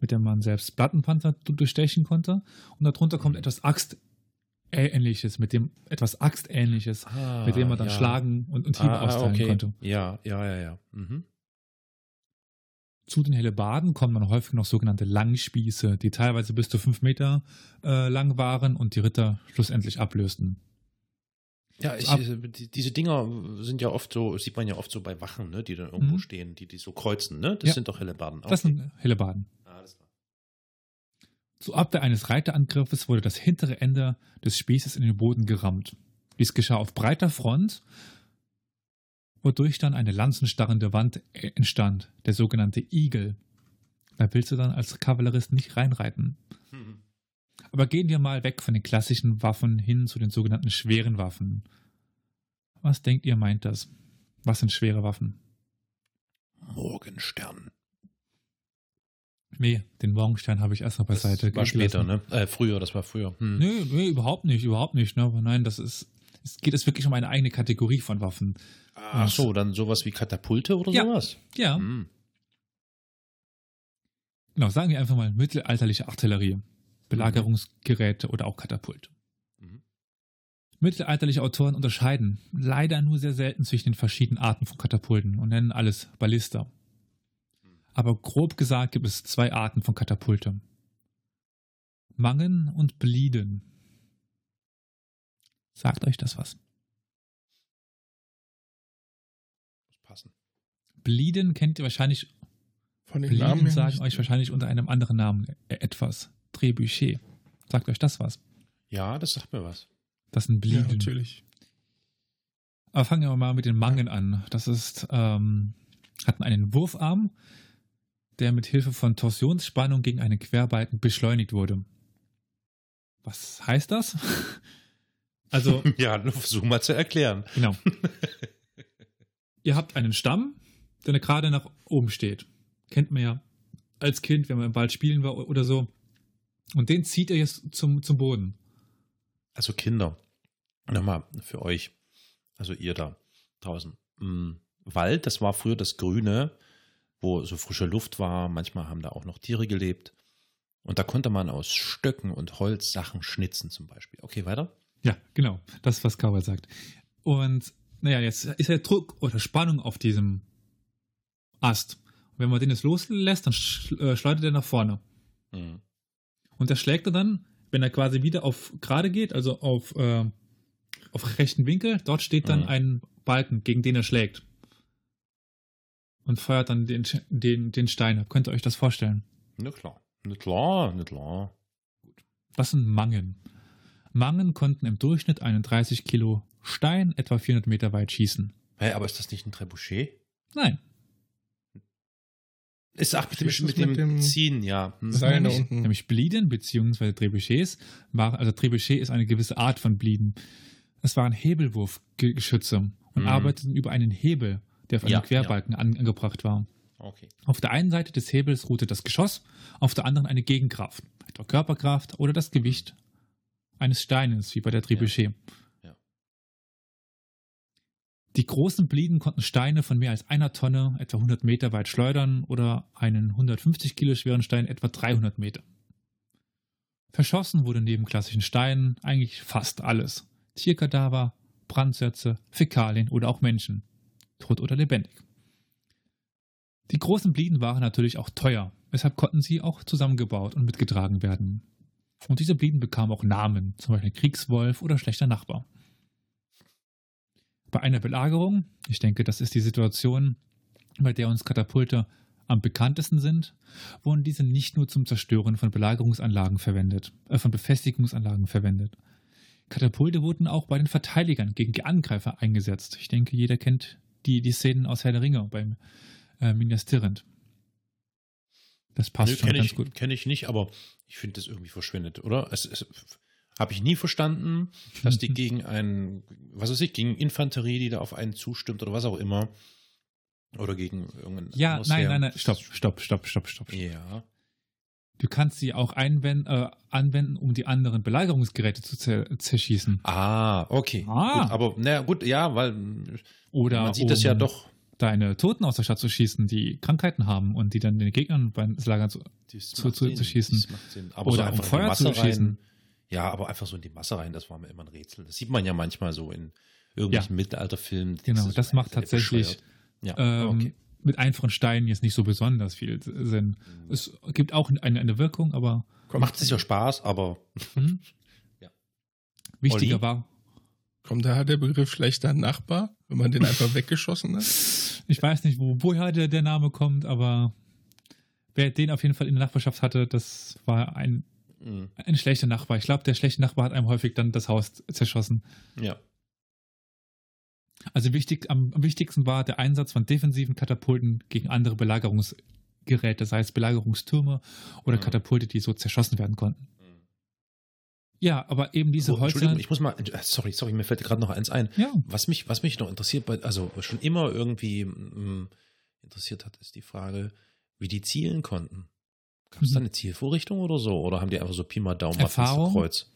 mit der man selbst Plattenpanzer du- durchstechen konnte. Und darunter kommt etwas Axtähnliches, mit dem etwas Axtähnliches, Ah, mit dem man dann ja. schlagen und, und Hiebe ah, austeilen okay. konnte. Ja, ja, ja, ja. Mhm. Zu den Hellebarden kommen dann häufig noch sogenannte Langspieße, die teilweise bis zu fünf Meter äh, lang waren und die Ritter schlussendlich ablösten. Ja, ich, Ab- äh, die, diese Dinger sind ja oft so, sieht man ja oft so bei Wachen, ne, die dann irgendwo Mhm. stehen, die, die so kreuzen, ne? Das Ja. sind doch Hellebarden. Das Okay. sind Hellebarden. Ah. Zur Abwehr eines Reiterangriffes wurde das hintere Ende des Spießes in den Boden gerammt. Dies geschah auf breiter Front, wodurch dann eine lanzenstarrende Wand äh, entstand, der sogenannte Igel. Da willst du dann als Kavallerist nicht reinreiten. Mhm. Aber gehen wir mal weg von den klassischen Waffen hin zu den sogenannten schweren Waffen. Was denkt ihr, meint das? Was sind schwere Waffen? Morgenstern. Nee, den Morgenstern habe ich erst noch beiseite Das war später, ne? Äh, früher, das war früher. Hm. Nee, nee, überhaupt nicht, überhaupt nicht. Ne? Aber nein, das ist, es geht es wirklich um eine eigene Kategorie von Waffen. Ach so, dann sowas wie Katapulte oder Ja. sowas? Ja, Hm. genau, sagen wir einfach mal mittelalterliche Artillerie, Belagerungsgeräte oder auch Katapulte. Mhm. Mittelalterliche Autoren unterscheiden leider nur sehr selten zwischen den verschiedenen Arten von Katapulten und nennen alles Ballista. Aber grob gesagt gibt es zwei Arten von Katapulte. Mangen und Blieden. Sagt euch das was? Muss passen. Blieden kennt ihr wahrscheinlich, Von den Namen Blieden her sagen nicht. euch wahrscheinlich unter einem anderen Namen äh, etwas. Trebuchet. Sagt euch das was? Ja, das sagt mir was. Das sind Ja, Blieden. natürlich. Aber fangen wir mal mit den Mangen an. Das ist, ähm, hatten einen Wurfarm, der mit Hilfe von Torsionsspannung gegen einen Querbalken beschleunigt wurde. Was heißt das? Also, Ja, nur versuch mal zu erklären. genau. Ihr habt einen Stamm, der gerade nach oben steht. Kennt man ja als Kind, wenn man im Wald spielen war oder so. Und den zieht er jetzt zum, zum Boden. Also Kinder, nochmal für euch, also ihr da draußen. Mm, Wald, das war früher das Grüne, wo so frische Luft war. Manchmal haben da auch noch Tiere gelebt. Und da konnte man aus Stöcken und Holz Sachen schnitzen zum Beispiel. Okay, weiter? Ja, genau. Das, was Cowboy sagt. Und naja, jetzt ist ja Druck oder Spannung auf diesem Ast. Und wenn man den jetzt loslässt, dann äh, schleudert er nach vorne. Mhm. Und der schlägt er dann, wenn er quasi wieder auf gerade geht, also auf, äh, auf rechten Winkel, dort steht dann Mhm. ein Balken, gegen den er schlägt. Und feuert dann den, den, den Stein ab. Könnt ihr euch das vorstellen? Na klar. Na klar, na klar. Das sind Mangen. Mangen konnten im Durchschnitt einen 30 Kilo Stein etwa 400 Meter weit schießen. Hä, aber ist das nicht ein Trebuchet? Nein, Ist ach, mit mit mit dem Ziehen, ja. Hm. Seil sind da nämlich, unten. nämlich Blieden bzw. Trebuchets waren, also Trebuchet ist eine gewisse Art von Blieden. Es waren Hebelwurfgeschütze und Mhm. arbeiteten über einen Hebel, der auf einem Ja, Querbalken an, angebracht war. Okay. Auf der einen Seite des Hebels ruhte das Geschoss, auf der anderen eine Gegenkraft, etwa Körperkraft oder das Gewicht eines Steines, wie bei der Trebuchet. Ja. Die großen Blieden konnten Steine von mehr als einer Tonne etwa 100 Meter weit schleudern oder einen 150 Kilo schweren Stein etwa 300 Meter. Verschossen wurde neben klassischen Steinen eigentlich fast alles. Tierkadaver, Brandsätze, Fäkalien oder auch Menschen. Tot oder lebendig. Die großen Blieden waren natürlich auch teuer, weshalb konnten sie auch zusammengebaut und mitgetragen werden. Und diese Blieden bekamen auch Namen, zum Beispiel Kriegswolf oder schlechter Nachbar. Bei einer Belagerung, ich denke, das ist die Situation, bei der uns Katapulte am bekanntesten sind, wurden diese nicht nur zum Zerstören von Belagerungsanlagen verwendet, äh, von Befestigungsanlagen verwendet. Katapulte wurden auch bei den Verteidigern gegen die Angreifer eingesetzt. Ich denke, jeder kennt die, die Szenen aus Herr der Ringe beim äh, Minas Tirith. Das passt Nö, schon kenn ganz ich, gut. Kenne ich nicht, aber ich finde das irgendwie verschwindet, oder? Es, es habe ich nie verstanden, dass die gegen einen, was weiß ich, gegen Infanterie, die da auf einen zustimmt oder was auch immer, oder gegen irgendein Ja, nein, nein, nein, stopp, stopp, stopp, stopp, stopp. Ja. Du kannst sie auch einwenden, äh, anwenden, um die anderen Belagerungsgeräte zu zer zerschießen. Ah, okay. Ah. Gut, aber na gut, ja, weil Oder man sieht um das ja doch. Deine Toten aus der Stadt zu schießen, die Krankheiten haben und die dann den Gegnern beim Lagern zu. Zu- zu- zu schießen. Oder so um Feuer zu rein. schießen. Ja, aber einfach so in die Masse rein, das war mir immer ein Rätsel. Das sieht man ja manchmal so in irgendwelchen Mittelalterfilmen. Genau, das so macht tatsächlich. Ja, Ähm, okay. Mit einfachen Steinen jetzt nicht so besonders viel Sinn. Es gibt auch eine, eine Wirkung, aber Macht sicher Spaß, aber hm, Ja. wichtiger Olli? war, kommt daher der Begriff schlechter Nachbar, wenn man den einfach weggeschossen hat? Ich weiß nicht, wo, woher der, der Name kommt, aber wer den auf jeden Fall in der Nachbarschaft hatte, das war ein, mm, ein schlechter Nachbar. Ich glaube, der schlechte Nachbar hat einem häufig dann das Haus zerschossen. ja. Also wichtig, am, am wichtigsten war der Einsatz von defensiven Katapulten gegen andere Belagerungsgeräte, sei es Belagerungstürme oder Mhm. Katapulte, die so zerschossen werden konnten. Ja, aber eben diese Oh, Entschuldigung, Holzer. ich muss mal, äh, sorry, sorry, mir fällt gerade noch eins ein. Ja, Was mich, was mich noch interessiert, also schon immer irgendwie mm, interessiert hat, ist die Frage, wie die zielen konnten. Gab es Mhm. da eine Zielvorrichtung oder so? Oder haben die einfach so Pi mal Daumen Erfahrung? Kreuz?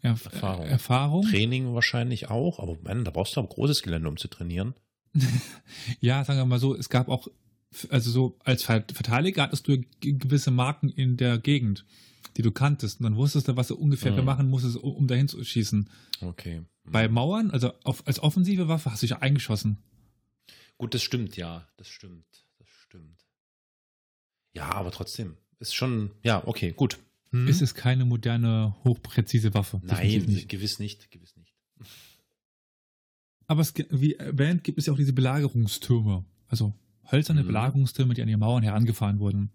Erf Erfahrung. Erfahrung. Training wahrscheinlich auch, aber man, da brauchst du aber großes Gelände, um zu trainieren. Ja, sagen wir mal so, es gab auch, also so als Ver- Verteidiger hattest du gewisse Marken in der Gegend, die du kanntest. Und dann wusstest du, was du ungefähr Mhm. machen musstest, um, dahin zu schießen. Okay. Bei Mauern, also auf, als offensive Waffe, hast du dich eingeschossen. Gut, das stimmt, ja, das stimmt, das stimmt. Ja, aber trotzdem, ist schon, ja, okay, gut. Hm? Es ist keine moderne, hochpräzise Waffe. Nein, nicht. gewiss nicht, gewiss nicht. Aber es, wie erwähnt, gibt es ja auch diese Belagerungstürme. Also hölzerne Mhm. Belagerungstürme, die an die Mauern herangefahren wurden.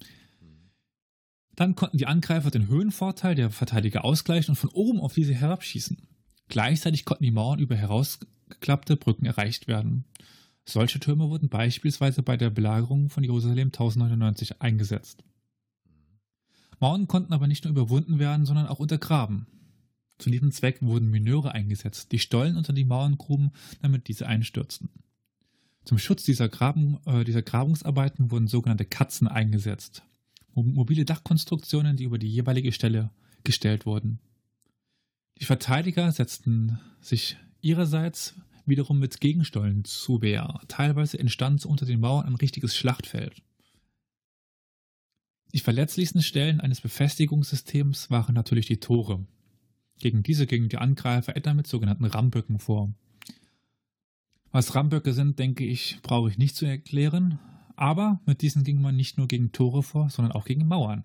Dann konnten die Angreifer den Höhenvorteil der Verteidiger ausgleichen und von oben auf diese herabschießen. Gleichzeitig konnten die Mauern über herausgeklappte Brücken erreicht werden. Solche Türme wurden beispielsweise bei der Belagerung von Jerusalem 1099 eingesetzt. Mauern konnten aber nicht nur überwunden werden, sondern auch untergraben. Zu diesem Zweck wurden Mineure eingesetzt, die Stollen unter die Mauern gruben, damit diese einstürzten. Zum Schutz dieser, Graben, äh, dieser Grabungsarbeiten wurden sogenannte Katzen eingesetzt. Mo- Mobile Dachkonstruktionen, die über die jeweilige Stelle gestellt wurden. Die Verteidiger setzten sich ihrerseits wiederum mit Gegenstollen zu Wehr. Teilweise entstand unter den Mauern ein richtiges Schlachtfeld. Die verletzlichsten Stellen eines Befestigungssystems waren natürlich die Tore. Gegen diese gingen die Angreifer etwa mit sogenannten Ramböcken vor. Was Ramböcke sind, denke ich, brauche ich nicht zu erklären, aber mit diesen ging man nicht nur gegen Tore vor, sondern auch gegen Mauern.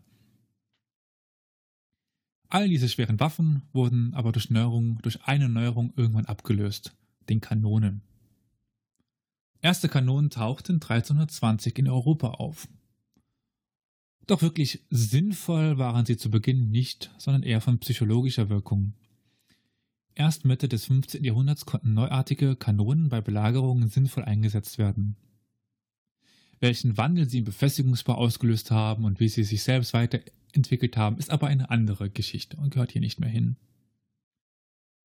All diese schweren Waffen wurden aber durch, Neuerung, durch eine Neuerung irgendwann abgelöst, den Kanonen. Erste Kanonen tauchten 1320 in Europa auf. Doch wirklich sinnvoll waren sie zu Beginn nicht, sondern eher von psychologischer Wirkung. Erst Mitte des 15. Jahrhunderts konnten neuartige Kanonen bei Belagerungen sinnvoll eingesetzt werden. Welchen Wandel sie im Befestigungsbau ausgelöst haben und wie sie sich selbst weiterentwickelt haben, ist aber eine andere Geschichte und gehört hier nicht mehr hin.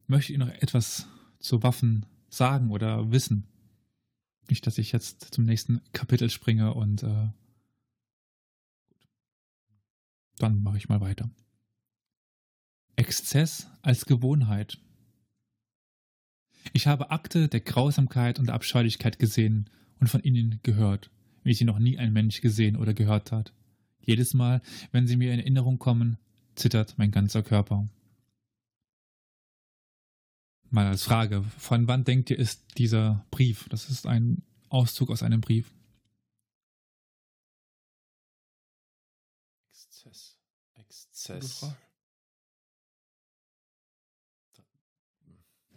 Möchte ich noch etwas zu Waffen sagen oder wissen? Nicht, dass ich jetzt zum nächsten Kapitel springe und äh, dann mache ich mal weiter. Exzess als Gewohnheit. Ich habe Akte der Grausamkeit und Abscheulichkeit gesehen und von ihnen gehört, wie sie noch nie ein Mensch gesehen oder gehört hat. Jedes Mal, wenn sie mir in Erinnerung kommen, zittert mein ganzer Körper. Mal als Frage, von wann denkt ihr ist dieser Brief? Das ist ein Auszug aus einem Brief. Exzess. Exzess.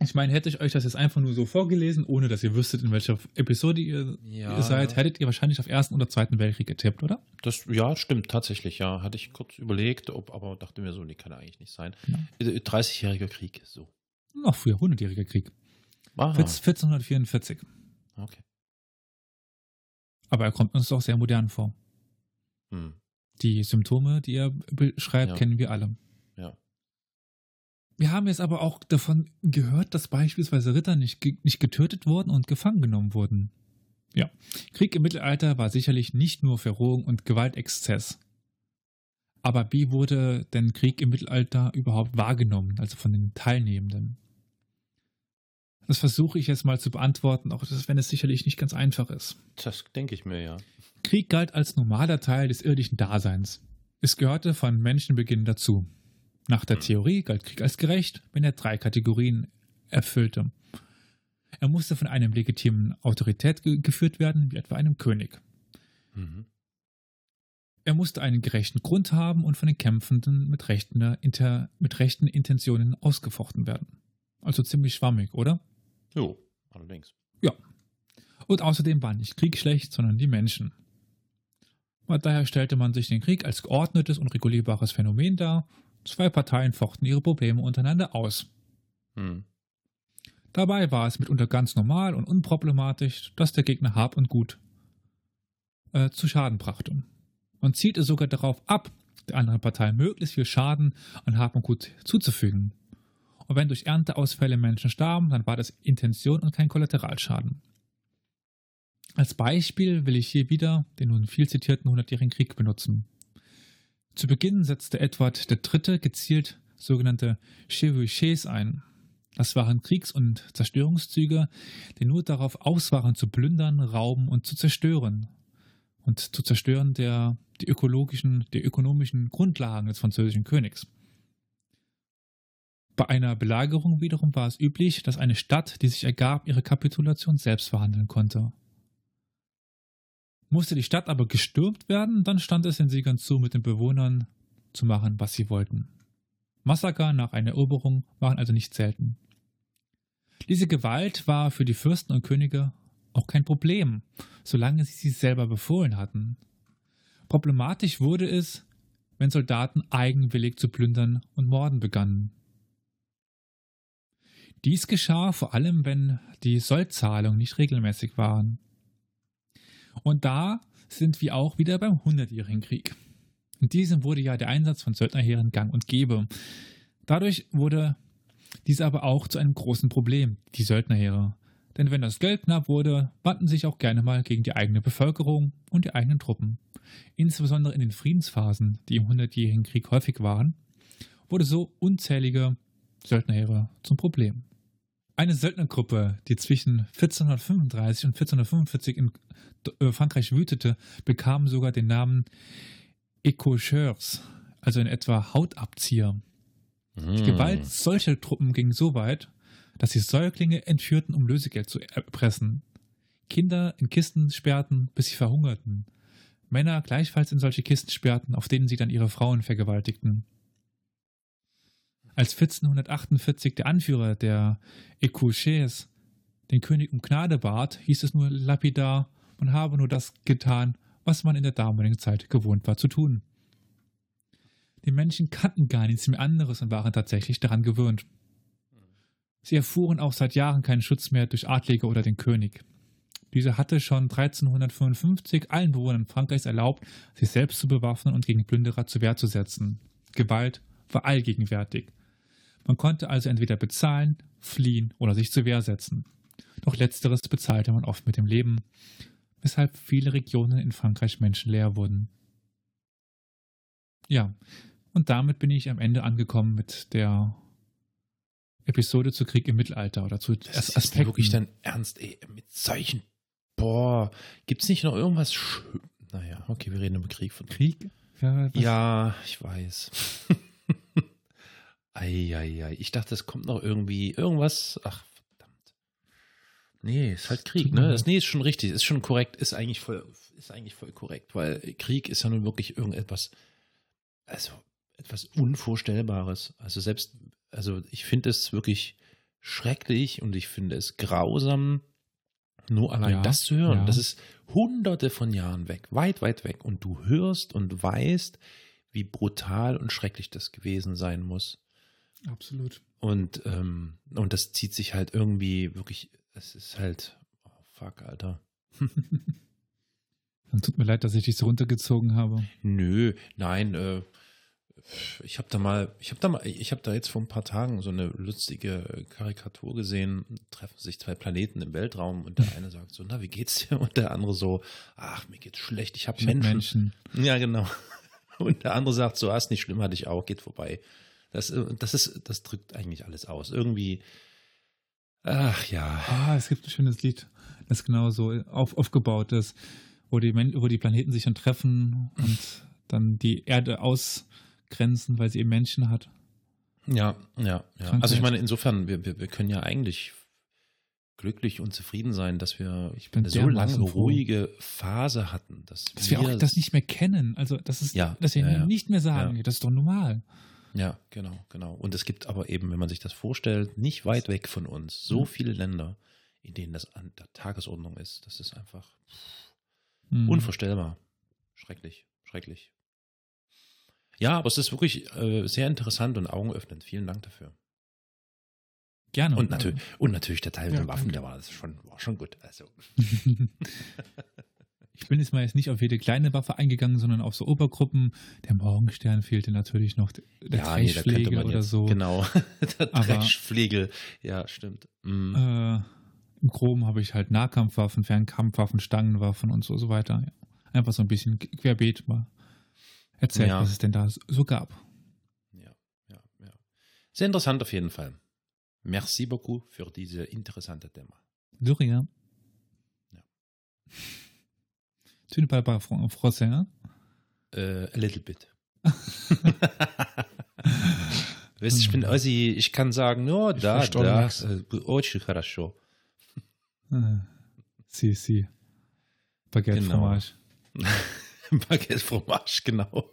Ich meine, hätte ich euch das jetzt einfach nur so vorgelesen, ohne dass ihr wüsstet, in welcher Episode ihr, Ja, seid, hättet ihr wahrscheinlich auf Ersten oder Zweiten Weltkrieg getippt, oder? Das, ja, stimmt, tatsächlich, ja. Hatte ich kurz überlegt, ob, aber dachte mir so, nee, kann eigentlich nicht sein. Ja. Also, 30-jähriger Krieg, so. Noch früher, 100-jähriger Krieg. Aha, 1444. okay. Aber er kommt uns auch sehr modern vor. Hm. Die Symptome, die er beschreibt, Ja. kennen wir alle. Ja. Wir haben jetzt aber auch davon gehört, dass beispielsweise Ritter nicht, nicht getötet wurden und gefangen genommen wurden. Ja, Krieg im Mittelalter war sicherlich nicht nur Verrohung und Gewaltexzess. Aber wie wurde denn Krieg im Mittelalter überhaupt wahrgenommen, also von den Teilnehmenden? Das versuche ich jetzt mal zu beantworten, auch wenn es sicherlich nicht ganz einfach ist. Das denke ich mir, ja. Krieg galt als normaler Teil des irdischen Daseins. Es gehörte von Menschenbeginn dazu. Nach der Theorie galt Krieg als gerecht, wenn er drei Kategorien erfüllte. Er musste von einem legitimen Autorität ge geführt werden, wie etwa einem König. Mhm. Er musste einen gerechten Grund haben und von den Kämpfenden mit rechten, inter, mit rechten Intentionen ausgefochten werden. Also ziemlich schwammig, oder? Jo, allerdings. Und außerdem war nicht Krieg schlecht, sondern die Menschen. Und daher stellte man sich den Krieg als geordnetes und regulierbares Phänomen dar. Zwei Parteien fochten ihre Probleme untereinander aus. Hm. Dabei war es mitunter ganz normal und unproblematisch, dass der Gegner Hab und Gut äh, zu Schaden brachte. Man zielte sogar darauf ab, der anderen Partei möglichst viel Schaden an Hab und Gut zuzufügen. Und wenn durch Ernteausfälle Menschen starben, dann war das Intention und kein Kollateralschaden. Als Beispiel will ich hier wieder den nun viel zitierten Hundertjährigen Krieg benutzen. Zu Beginn setzte Edward III. gezielt sogenannte Chevauchés ein. Das waren Kriegs- und Zerstörungszüge, die nur darauf aus waren, zu plündern, rauben und zu zerstören. Und zu zerstören der, die ökologischen, die ökonomischen Grundlagen des französischen Königs. Bei einer Belagerung wiederum war es üblich, dass eine Stadt, die sich ergab, ihre Kapitulation selbst verhandeln konnte. Musste die Stadt aber gestürmt werden, dann stand es den Siegern zu, mit den Bewohnern zu machen, was sie wollten. Massaker nach einer Eroberung waren also nicht selten. Diese Gewalt war für die Fürsten und Könige auch kein Problem, solange sie sie selber befohlen hatten. Problematisch wurde es, wenn Soldaten eigenwillig zu plündern und morden begannen. Dies geschah vor allem, wenn die Sollzahlungen nicht regelmäßig waren. Und da sind wir auch wieder beim Hundertjährigen Krieg. In diesem wurde ja der Einsatz von Söldnerheeren gang und gäbe. Dadurch wurde dies aber auch zu einem großen Problem, die Söldnerheere. Denn wenn das Geld knapp wurde, wandten sich auch gerne mal gegen die eigene Bevölkerung und die eigenen Truppen. Insbesondere in den Friedensphasen, die im Hundertjährigen Krieg häufig waren, wurde so unzählige Söldnerheere zum Problem. Eine Söldnergruppe, die zwischen 1435 und 1445 in äh, Frankreich wütete, bekam sogar den Namen Écocheurs, also in etwa Hautabzieher. Die Hm. Gewalt solcher Truppen ging so weit, dass sie Säuglinge entführten, um Lösegeld zu erpressen. Kinder in Kisten sperrten, bis sie verhungerten. Männer gleichfalls in solche Kisten sperrten, auf denen sie dann ihre Frauen vergewaltigten. Als 1448 der Anführer der Écouchés den König um Gnade bat, hieß es nur lapidar, man habe nur das getan, was man in der damaligen Zeit gewohnt war zu tun. Die Menschen kannten gar nichts mehr anderes und waren tatsächlich daran gewöhnt. Sie erfuhren auch seit Jahren keinen Schutz mehr durch Adlige oder den König. Dieser hatte schon 1355 allen Bewohnern Frankreichs erlaubt, sich selbst zu bewaffnen und gegen Plünderer zur Wehr zu setzen. Gewalt war allgegenwärtig. Man konnte also entweder bezahlen, fliehen oder sich zur Wehr setzen. Doch letzteres bezahlte man oft mit dem Leben, weshalb viele Regionen in Frankreich menschenleer wurden. Ja, und damit bin ich am Ende angekommen mit der Episode zu Krieg im Mittelalter oder zu Das ist Aspekten. wirklich dann ernst, ey, mit solchen. Boah, gibt's nicht noch irgendwas schön? Naja, okay, wir reden über Krieg von Krieg? Ja, Ja, ich weiß. Eieiei, ich dachte, es kommt noch irgendwie irgendwas. Ach, verdammt. Nee, ist halt Krieg, ne? leid. Das, nee, ist schon richtig, ist schon korrekt, ist eigentlich voll, ist eigentlich voll korrekt, weil Krieg ist ja nun wirklich irgendetwas, also etwas Unvorstellbares. Also selbst, also ich finde es wirklich schrecklich und ich finde es grausam, nur allein Ja, das zu hören. ja. Das ist hunderte von Jahren weg, weit, weit weg. Und du hörst und weißt, wie brutal und schrecklich das gewesen sein muss. Absolut. Und, ähm, und das zieht sich halt irgendwie wirklich, es ist halt, oh fuck, Alter. Dann tut mir leid, dass ich dich so runtergezogen habe. Nö, nein, äh, ich habe da mal, ich habe da mal, ich habe da jetzt vor ein paar Tagen so eine lustige Karikatur gesehen. Treffen sich zwei Planeten im Weltraum und der eine sagt so, na, wie geht's dir? Und der andere so, ach, mir geht's schlecht, ich habe Ich hab Menschen. Menschen. Ja, genau. Und der andere sagt so, ah, ist nicht schlimm, hatte ich auch, geht vorbei. Das, äh, das ist, das drückt eigentlich alles aus. Irgendwie, ach ja. Ah, es gibt ein schönes Lied, das genau so auf, aufgebaut ist, wo die, wo die Planeten sich dann treffen und dann die Erde ausgrenzen, weil sie eben Menschen hat. Ja, ja, ja. Also ich meine, insofern, wir, wir, wir können ja eigentlich glücklich und zufrieden sein, dass wir Ich bin eine so lange ruhige Phase hatten, dass, Dass wir auch das nicht mehr kennen. Also, das ist, Ja, dass wir ja. nicht mehr sagen, Ja. das ist doch normal. Ja, genau, genau. Und es gibt aber eben, wenn man sich das vorstellt, nicht weit weg von uns so Mhm. viele Länder, in denen das an der Tagesordnung ist. Das ist einfach Hm. unvorstellbar. Schrecklich, schrecklich. Ja, aber es ist wirklich äh, sehr interessant und augenöffnend. Vielen Dank dafür. Gerne. Und, natürlich, und natürlich der Teil mit Ja, den Waffen, danke. der war, das schon, war schon gut. Also, ich bin jetzt mal jetzt nicht auf jede kleine Waffe eingegangen, sondern auf so Obergruppen. Der Morgenstern fehlte natürlich noch, der ja, nee, da oder jetzt, so. Genau, der Dreschflegel. Ja, stimmt. Mm. Äh, Im Groben habe ich halt Nahkampfwaffen, Fernkampfwaffen, Stangenwaffen und so, so weiter. Ja. Einfach so ein bisschen querbeet mal erzählt, Ja. was es denn da so gab. Ja, ja, ja. Sehr interessant auf jeden Fall. Merci beaucoup für diese interessante Thema. Rien. Ja. Tu ne parles pas fran- français, hein? Äh, a little bit. Weißt du, ich bin Ossi, ich kann sagen, no, Ich da, verstehe da, nix. äh, очень хорошо. Äh, si, si. Baguette Genau. Fromage. Baguette Fromage, genau.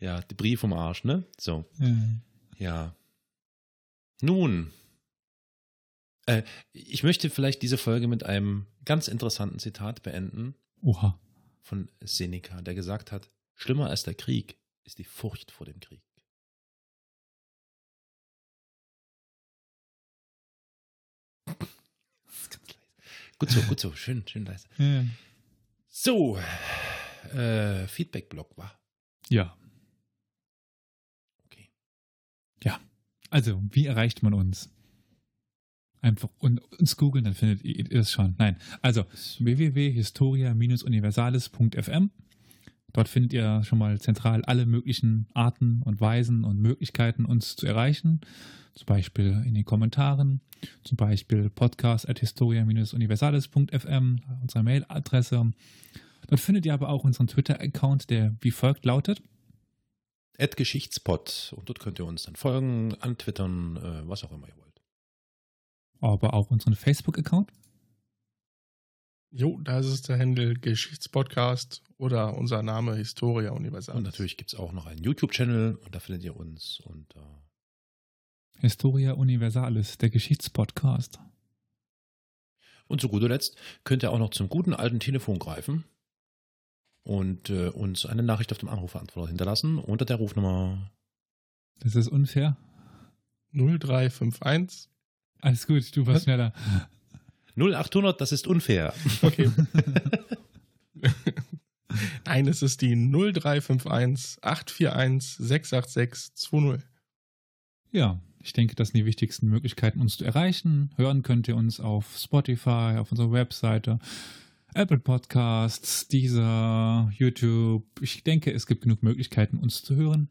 Ja, die Brief vom Arsch, ne? So, Äh, ja. Nun, äh, ich möchte vielleicht diese Folge mit einem ganz interessanten Zitat beenden oha. von Seneca, der gesagt hat, schlimmer als der Krieg ist die Furcht vor dem Krieg. Das ist ganz leise. Gut so, gut so, schön, schön leise. Äh, So, äh, Feedback-Blog war. ja. Okay. Also, wie erreicht man uns? Einfach un uns googeln, dann findet ihr es schon. Nein, also www.historia-universales.fm. Dort findet ihr schon mal zentral alle möglichen Arten und Weisen und Möglichkeiten, uns zu erreichen. Zum Beispiel in den Kommentaren, zum Beispiel podcast at historia-universales.fm, unsere Mailadresse. Dort findet ihr aber auch unseren Twitter-Account, der wie folgt lautet. At Geschichtspot. Und dort könnt ihr uns dann folgen, antwittern, äh, was auch immer ihr wollt. Aber auch unseren Facebook-Account. Jo, da ist es der Händel Geschichtspodcast oder unser Name Historia Universal. Und natürlich gibt es auch noch einen YouTube-Channel und da findet ihr uns. Und äh, Historia Universalis, der Geschichtspodcast. Und zu guter Letzt könnt ihr auch noch zum guten alten Telefon greifen und äh, uns eine Nachricht auf dem Anrufbeantworter hinterlassen unter der Rufnummer. Das ist unfair. 0351. Alles gut, du warst schneller. 0800, das ist unfair. Okay. Nein, es ist die 0351 841 686 20. Ja, ich denke, das sind die wichtigsten Möglichkeiten, uns zu erreichen. Hören könnt ihr uns auf Spotify, auf unserer Webseite, Apple Podcasts, Deezer, YouTube. Ich denke, es gibt genug Möglichkeiten, uns zu hören.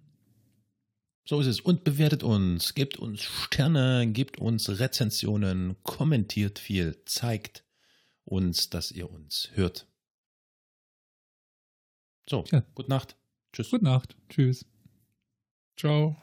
So ist es. Und bewertet uns, gebt uns Sterne, gebt uns Rezensionen, kommentiert viel, zeigt uns, dass ihr uns hört. So, Ja. gute Nacht. Tschüss. Gute Nacht. Tschüss. Ciao.